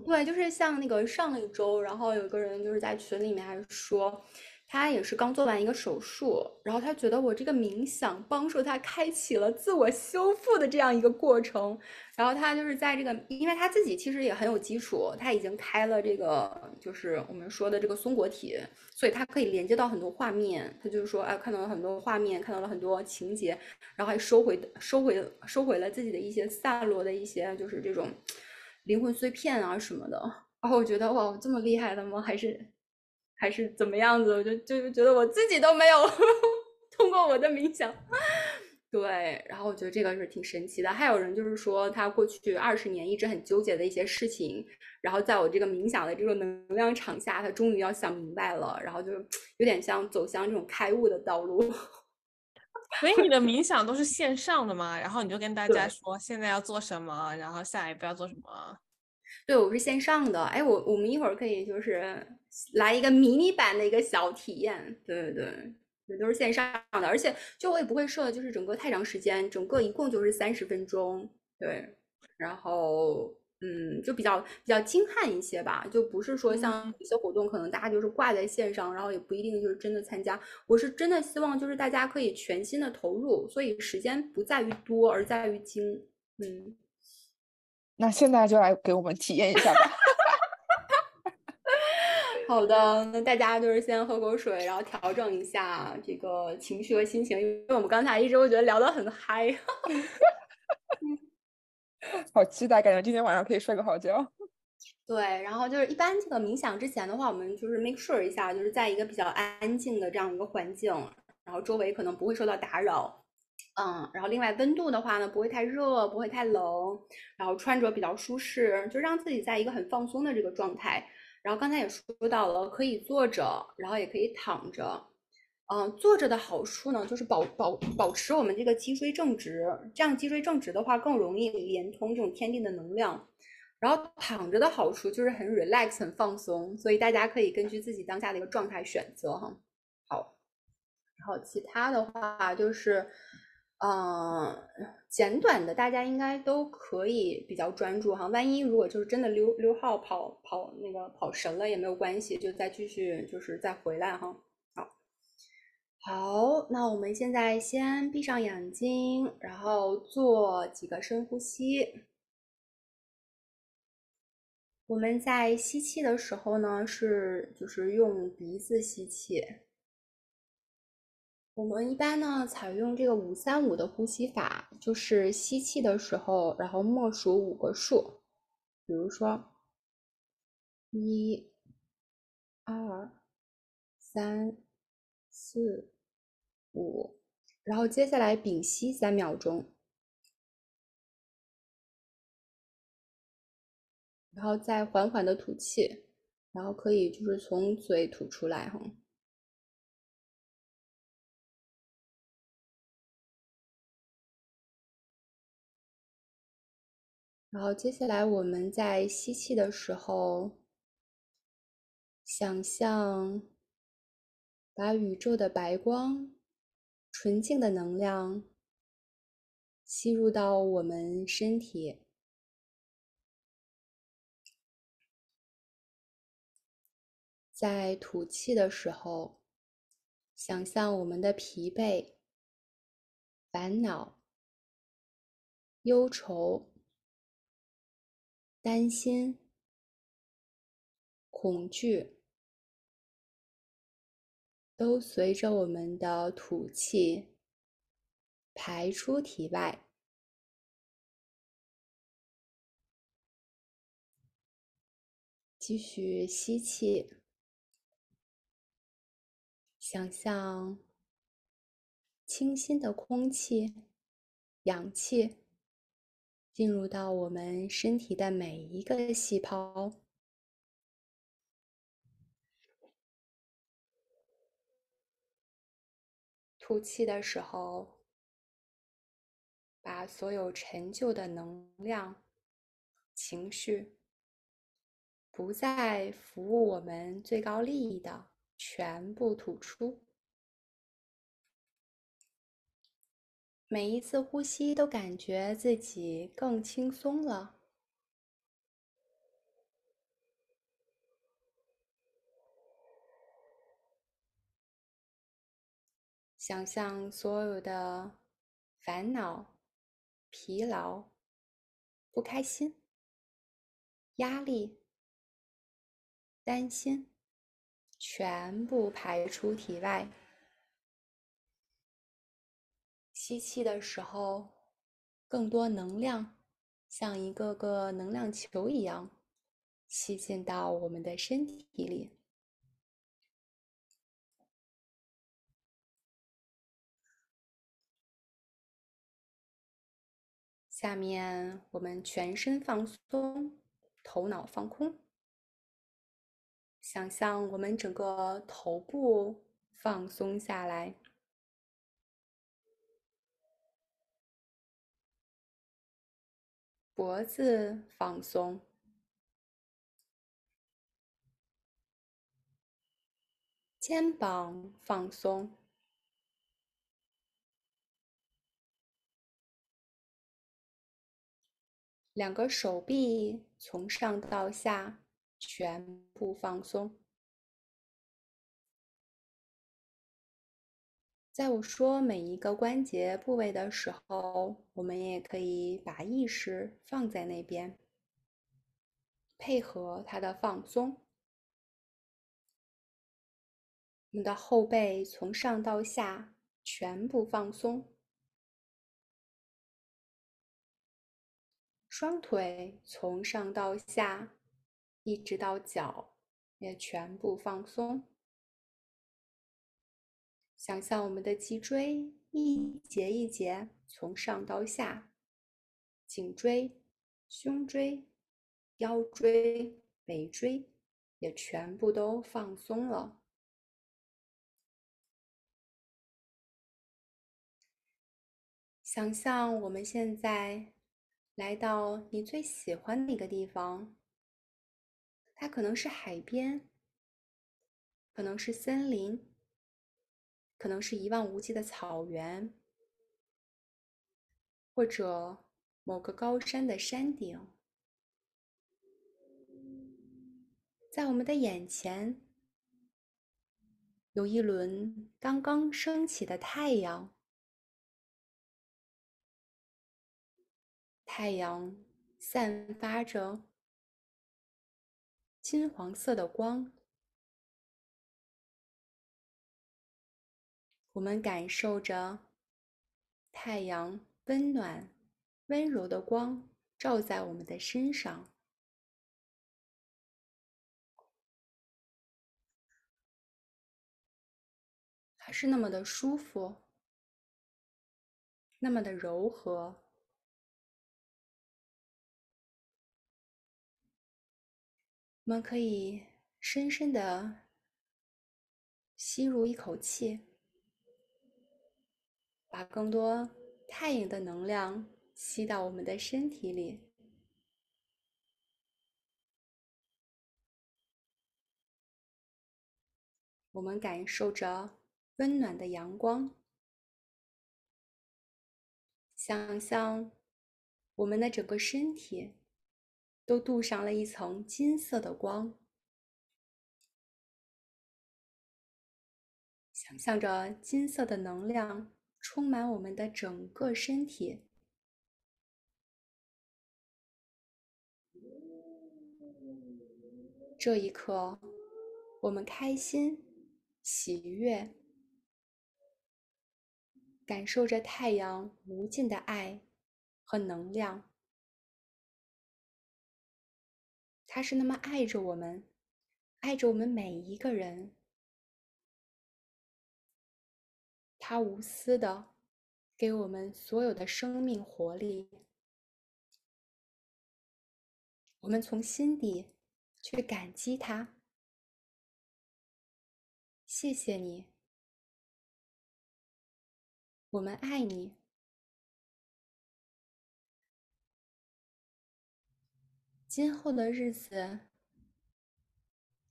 Speaker 3: 对，就是像那个上一周，然后有一个人就是在群里面还说。他也是刚做完一个手术，然后他觉得我这个冥想帮助他开启了自我修复的这样一个过程。然后他就是在这个，因为他自己其实也很有基础，他已经开了这个，就是我们说的这个松果体，所以他可以连接到很多画面。他就是说，哎，看到了很多画面，看到了很多情节，然后还收回、收回、收回了自己的一些散落的一些，就是这种灵魂碎片啊什么的。然后我觉得，哇，这么厉害的吗？还是？还是怎么样子，我就就觉得我自己都没有 <laughs> 通过我的冥想，对，然后我觉得这个是挺神奇的。还有人就是说，他过去二十年一直很纠结的一些事情，然后在我这个冥想的这种能量场下，他终于要想明白了，然后就有点像走向这种开悟的道路。<laughs>
Speaker 1: 所以你的冥想都是线上的吗？然后你就跟大家说现在要做什么，然后下一步要做什么？
Speaker 3: 对，我是线上的。哎，我我们一会儿可以就是来一个迷你版的一个小体验。对对对，也都是线上的，而且就我也不会设，就是整个太长时间，整个一共就是三十分钟。对，然后嗯，就比较比较精悍一些吧，就不是说像有些活动可能大家就是挂在线上，然后也不一定就是真的参加。我是真的希望就是大家可以全心的投入，所以时间不在于多，而在于精。嗯。
Speaker 2: 那现在就来给我们体验一下吧。<laughs>
Speaker 3: 好的，那大家就是先喝口水，然后调整一下这个情绪和心情，因为我们刚才一直我觉得聊得很嗨。<laughs>
Speaker 2: 好期待，感觉今天晚上可以睡个好觉。<laughs>
Speaker 3: 对，然后就是一般这个冥想之前的话，我们就是 make sure 一下，就是在一个比较安静的这样一个环境，然后周围可能不会受到打扰。嗯，然后另外温度的话呢，不会太热，不会太冷，然后穿着比较舒适，就让自己在一个很放松的这个状态。然后刚才也说到了，可以坐着，然后也可以躺着。嗯，坐着的好处呢，就是保保保持我们这个脊椎正直，这样脊椎正直的话，更容易连通这种天地的能量。然后躺着的好处就是很 relax，很放松，所以大家可以根据自己当下的一个状态选择哈。好，然后其他的话就是。嗯，简短的大家应该都可以比较专注哈。万一如果就是真的溜溜号跑跑那个跑神了也没有关系，就再继续就是再回来哈。好，好，那我们现在先闭上眼睛，然后做几个深呼吸。我们在吸气的时候呢，是就是用鼻子吸气。我们一般呢采用这个五三五的呼吸法，就是吸气的时候，然后默数五个数，比如说一、二、三、四、五，然后接下来屏息三秒钟，然后再缓缓的吐气，然后可以就是从嘴吐出来哈。然后接下来我们在吸气的时候，想象把宇宙的白光、纯净的能量吸入到我们身体。在吐气的时候，想象我们的疲惫、烦恼、忧愁。担心、恐惧，都随着我们的吐气排出体外。继续吸气，想象清新的空气、氧气。进入到我们身体的每一个细胞，吐气的时候，把所有陈旧的能量、情绪，不再服务我们最高利益的，全部吐出。每一次呼吸都感觉自己更轻松了，想象所有的烦恼、疲劳、不开心、压力、担心，全部排出体外。吸气的时候，更多能量像一个个能量球一样吸进到我们的身体里。下面我们全身放松，头脑放空，想象我们整个头部放松下来。脖子放松，肩膀放松，两个手臂从上到下全部放松。在我说每一个关节部位的时候，我们也可以把意识放在那边，配合它的放松。我们的后背从上到下全部放松，双腿从上到下一直到脚也全部放松。想象我们的脊椎一节一节从上到下，颈椎、胸椎、腰椎、尾椎也全部都放松了。想象我们现在来到你最喜欢的一个地方，它可能是海边，可能是森林。可能是一望无际的草原，或者某个高山的山顶，在我们的眼前有一轮刚刚升起的太阳，太阳散发着金黄色的光。我们感受着太阳温暖、温柔的光照在我们的身上，还是那么的舒服，那么的柔和。我们可以深深的吸入一口气，把更多太阳的能量吸到我们的身体里。我们感受着温暖的阳光，想象我们的整个身体。都镀上了一层金色的光，想象着金色的能量充满我们的整个身体。这一刻，我们开心、喜悦，感受着太阳无尽的爱和能量。他是那么爱着我们，爱着我们每一个人。他无私的给我们所有的生命活力，我们从心底去感激他。谢谢你，我们爱你。今后的日子，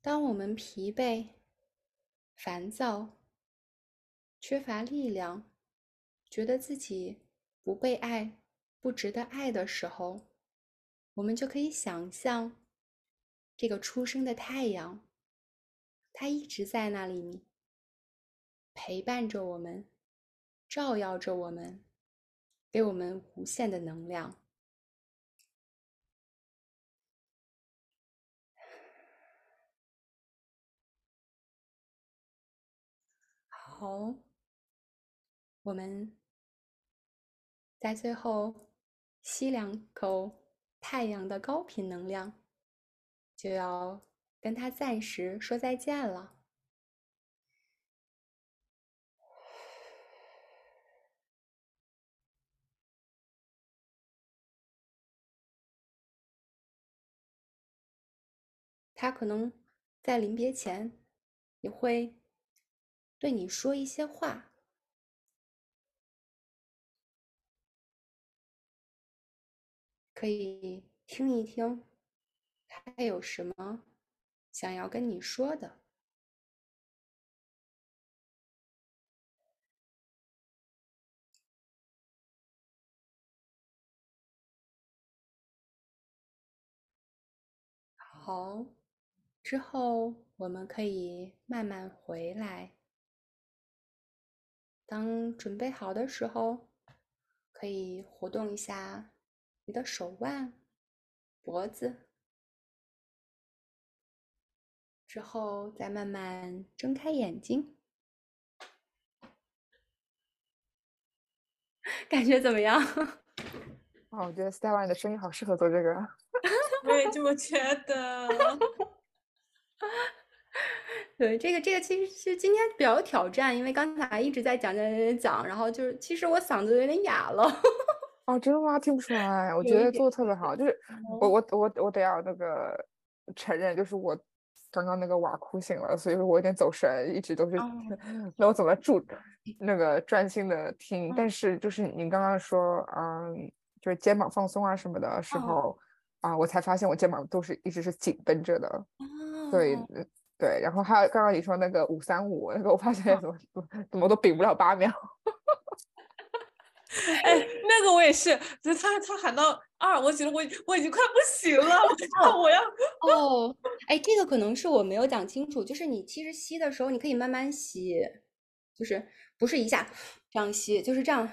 Speaker 3: 当我们疲惫、烦躁、缺乏力量，觉得自己不被爱、不值得爱的时候，我们就可以想象这个出生的太阳，它一直在那里陪伴着我们，照耀着我们，给我们无限的能量。好，我们在最后吸两口太阳的高频能量，就要跟他暂时说再见了。他可能在临别前也会。对你说一些话，可以听一听，他有什么想要跟你说的。好，之后我们可以慢慢回来。当准备好的时候，可以活动一下你的手腕、脖子，之后再慢慢睁开眼睛，感觉怎么样？<laughs>
Speaker 2: 哦，我觉得 Stella 你的声音好适合做这个。<laughs>
Speaker 1: 我也这么觉得。
Speaker 3: 对，这个这个其实是今天比较有挑战，因为刚才一直在讲讲讲，然后就是其实我嗓子有点哑了。
Speaker 2: 哦，真的吗？听不出来，我觉得做的特别好。就是我我我我得要那个承认，就是我刚刚那个瓦哭醒了，所以说我有点走神，一直都是那我怎么注那个专心的听。但是就是你刚刚说，嗯，就是肩膀放松啊什么的时候啊，我才发现我肩膀都是一直是紧绷着的。对。对，然后还有刚刚你说那个五三五，那个我发现怎么怎么都顶不了八秒。
Speaker 1: 哎，那个我也是，就他他喊到二，我觉得我我已经快不行了，我 <laughs> 要
Speaker 3: 哦，哎，这个可能是我没有讲清楚，就是你其实吸的时候，你可以慢慢吸，就是不是一下这样吸，就是这样。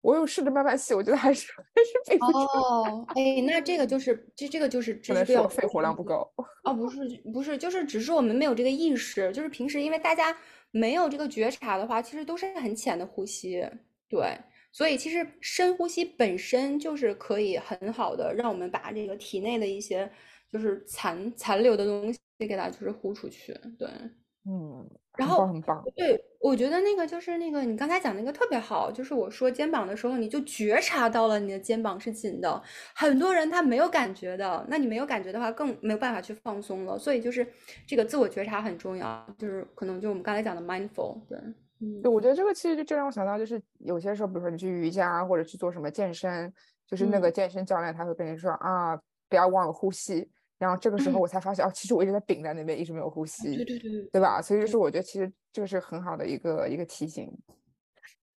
Speaker 2: 我有试着慢慢吸，我觉得还是还是背不住。
Speaker 3: 哦，哎，那这个就是这这个就是
Speaker 2: 可
Speaker 3: 知识要
Speaker 2: 能是我肺活量不够。
Speaker 3: 哦，不是不是，就是只是我们没有这个意识，就是平时因为大家没有这个觉察的话，其实都是很浅的呼吸，对，所以其实深呼吸本身就是可以很好的让我们把这个体内的一些就是残残留的东西给它就是呼出去，对。
Speaker 2: 嗯，
Speaker 3: 然后
Speaker 2: 很棒。
Speaker 3: 对，我觉得那个就是那个你刚才讲那个特别好，就是我说肩膀的时候，你就觉察到了你的肩膀是紧的。很多人他没有感觉的，那你没有感觉的话，更没有办法去放松了。所以就是这个自我觉察很重要，就是可能就我们刚才讲的 mindful，对，嗯
Speaker 2: 对，我觉得这个其实就就让我想到，就是有些时候，比如说你去瑜伽或者去做什么健身，就是那个
Speaker 3: 嗯
Speaker 2: 健身教练他会跟你说啊，不要忘了呼吸。然后这个时候
Speaker 3: 嗯
Speaker 2: 我才发现，哦，其实我一直在顶在那边，一直没有呼吸，
Speaker 3: 对对对，
Speaker 2: 对吧？所以就是我觉得其实这个是很好的一个一个提醒。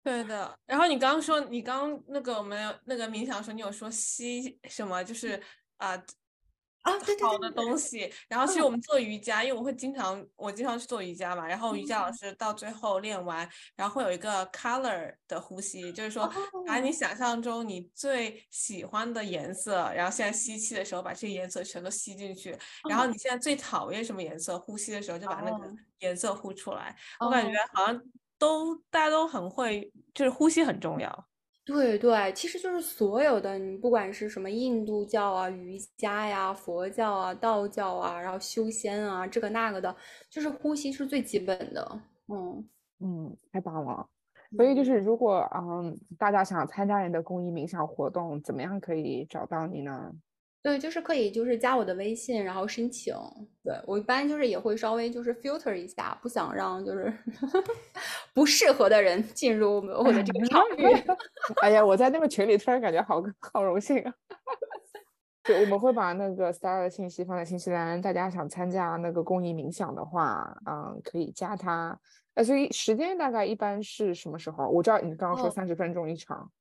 Speaker 1: 对的，然后你刚刚说，你刚那个我们那个冥想的时候，你有说吸什么，就是啊、
Speaker 3: 啊，对对
Speaker 1: 好的东。西。然后其实
Speaker 3: 嗯。
Speaker 1: 我们做瑜伽，因为我会经常我经常去做瑜伽嘛，然后瑜伽老
Speaker 3: 嗯。
Speaker 1: 师到最后练完，然后会有一个 color 的呼吸，就是说把你
Speaker 3: 哦。
Speaker 1: 想象中你最喜欢的颜色，然后现在吸气的时候把这些颜色全都吸进去，然后
Speaker 3: 哦
Speaker 1: 你现在最讨厌什么颜色，呼吸的时候就把那个
Speaker 3: 哦。
Speaker 1: 颜色呼出来。我感觉
Speaker 3: 哦。
Speaker 1: 好像都大家都很会，就是呼吸很重要。
Speaker 3: 对对，其实就是所有的，你不管是什么印度教啊、瑜伽呀、佛教啊、道教啊，然后修仙啊，这个那个的，就是呼吸是最基本的。嗯
Speaker 2: 嗯，太棒了。所以就
Speaker 3: 嗯
Speaker 2: 是如果嗯大家想参加你的公益冥想活动，怎么样可以找到你呢？
Speaker 3: 对，就是可以，就是加我的微信，然后申请。对，我一般就是也会稍微就是 filter 一下，不想让就是 <laughs> 不适合的人进入我们我的这个场域。<laughs>
Speaker 2: 哎呀，我在那个群里突然感觉好好荣幸啊！<laughs> 对，我们会把那个 Star 的信息放在信息栏，大家想参加那个公益冥想的话，嗯，可以加他。呃，所以时间大概一般是什么时候？我知道你刚刚说
Speaker 3: 哦
Speaker 2: 三十分钟一场，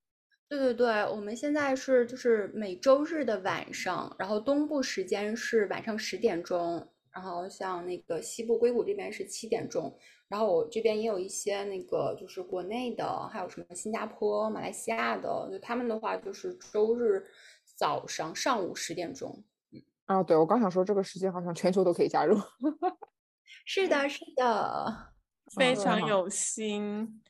Speaker 3: 对对对，我们现在是就是每周日的晚上，然后东部时间是晚上十点钟，然后像那个西部硅谷这边是七点钟，然后我这边也有一些那个就是国内的，还有什么新加坡、马来西亚的，就他们的话就是周日早上上午十点钟。
Speaker 2: 啊，对，我刚想说这个时间好像全球都可以加入。<laughs>
Speaker 3: 是的，是的，
Speaker 1: 非常有心。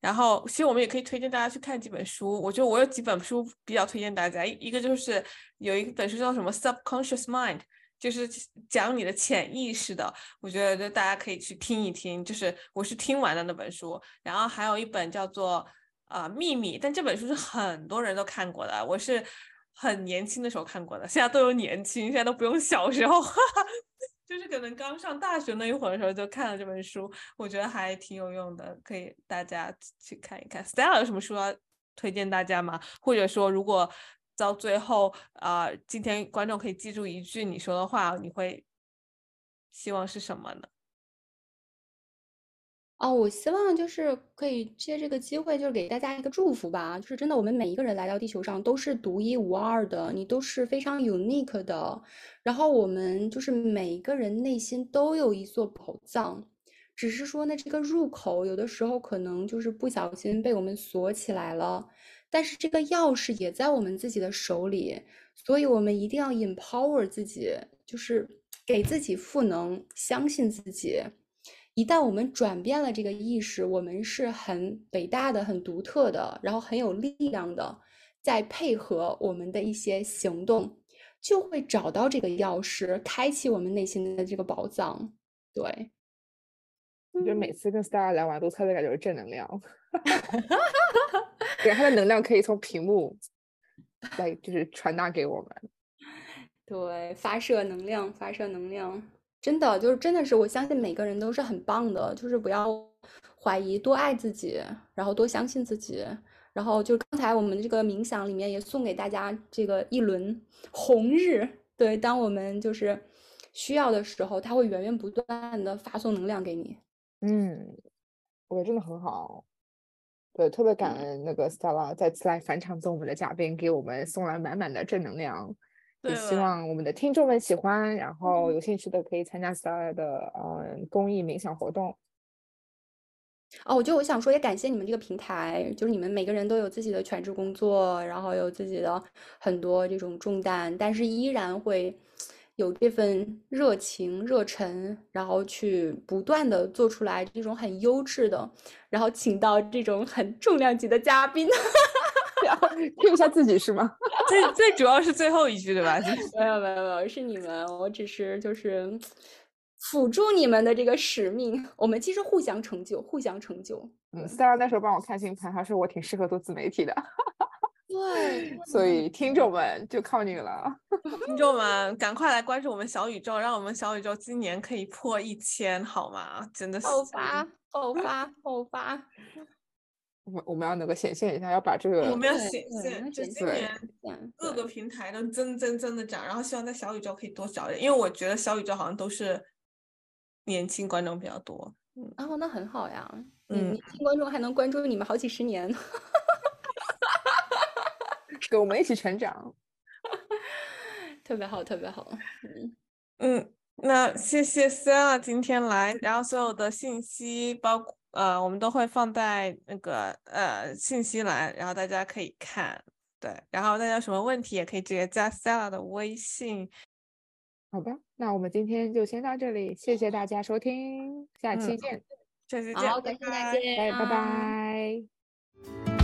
Speaker 1: 然后，其实我们也可以推荐大家去看几本书。我觉得我有几本书比较推荐大家，一一个就是有一本书叫什么《Subconscious Mind》，就是讲你的潜意识的。我觉得大家可以去听一听，就是我是听完的那本书。然后还有一本叫做呃《秘密》，但这本书是很多人都看过的，我是很年轻的时候看过的，现在都有年轻，现在都不用小时候。哈哈就是可能刚上大学那一会儿的时候就看了这本书，我觉得还挺有用的，可以大家去看一看。Stella 有什么书要推荐大家吗？或者说，如果到最后啊、今天观众可以记住一句你说的话，你会希望是什么呢？
Speaker 3: 哦，我希望就是可以借这个机会，就是给大家一个祝福吧。就是真的，我们每一个人来到地球上都是独一无二的，你都是非常 unique 的。然后我们就是每一个人内心都有一座宝藏，只是说呢，这个入口有的时候可能就是不小心被我们锁起来了，但是这个钥匙也在我们自己的手里，所以我们一定要 empower 自己，就是给自己赋能，相信自己。一旦我们转变了这个意识，我们是很伟大的、很独特的，然后很有力量的，再配合我们的一些行动，就会找到这个钥匙，开启我们内心的这个宝藏。对，
Speaker 2: 我觉得每次跟 Star 聊完都特别感觉是正能量，<laughs> 对，他的能量可以从屏幕来就是传达给我们。<laughs>
Speaker 3: 对，发射能量，发射能量，真的就是真的是，我相信每个人都是很棒的，就是不要怀疑，多爱自己，然后多相信自己。然后就刚才我们这个冥想里面也送给大家这个一轮红日，对，当我们就是需要的时候，它会源源不断的发送能量给你。
Speaker 2: 嗯，我觉得真的很好。对，特别感
Speaker 3: 嗯
Speaker 2: 恩那个 Stella 再次来返场做我们的嘉宾，给我们送来满满的正能量。也希望我们的听众们喜欢，然后
Speaker 3: 嗯
Speaker 2: 有兴趣的可以参加 Stella 的呃公益冥想活动。
Speaker 3: 哦，我就我想说，也感谢你们这个平台，就是你们每个人都有自己的全职工作，然后有自己的很多这种重担，但是依然会有这份热情、热忱，然后去不断的做出来这种很优质的，然后请到这种很重量级的嘉宾。
Speaker 2: 然后 Q 一下自己是吗？<laughs>
Speaker 1: 最最主要是最后一句对吧？
Speaker 3: 没有没有没有，是你们，我只是就是辅助你们的这个使命。我们其实互相成就，互相成就。
Speaker 2: 嗯，Stella 那时候帮我看星盘，他说我挺适合做自媒体的。
Speaker 3: 对，
Speaker 2: 所以听众们就靠你了。<laughs>
Speaker 1: 听众们，赶快来关注我们小宇宙，让我们小宇宙今年可以破一千，好吗？真的是
Speaker 3: 爆发，爆发，爆发。
Speaker 2: 我们我们要能够显现一下，要把这个
Speaker 1: 我们要显现，就今年各个平台都增增增的涨，然后希望在小宇宙可以多找点，因为我觉得小宇宙好像都是年轻观众比较多。嗯，
Speaker 3: 哦，那很好呀。
Speaker 1: 嗯
Speaker 3: 年轻观众还能关注你们好几十年，<laughs>
Speaker 2: 跟我们一起成长。<laughs>
Speaker 3: 特别好，特别好。嗯，
Speaker 1: 嗯，那谢谢 Stella 今天来，然后所有的信息包括呃，我们都会放在那个呃信息栏，然后大家可以看。对，然后大家有什么问题也可以直接加 Stella 的微信。
Speaker 2: 好吧，那我们今天就先到这里，谢谢大家收听，下期
Speaker 1: 嗯
Speaker 2: 见，
Speaker 1: 下期见，
Speaker 3: 好，感谢大家，
Speaker 2: 拜拜拜。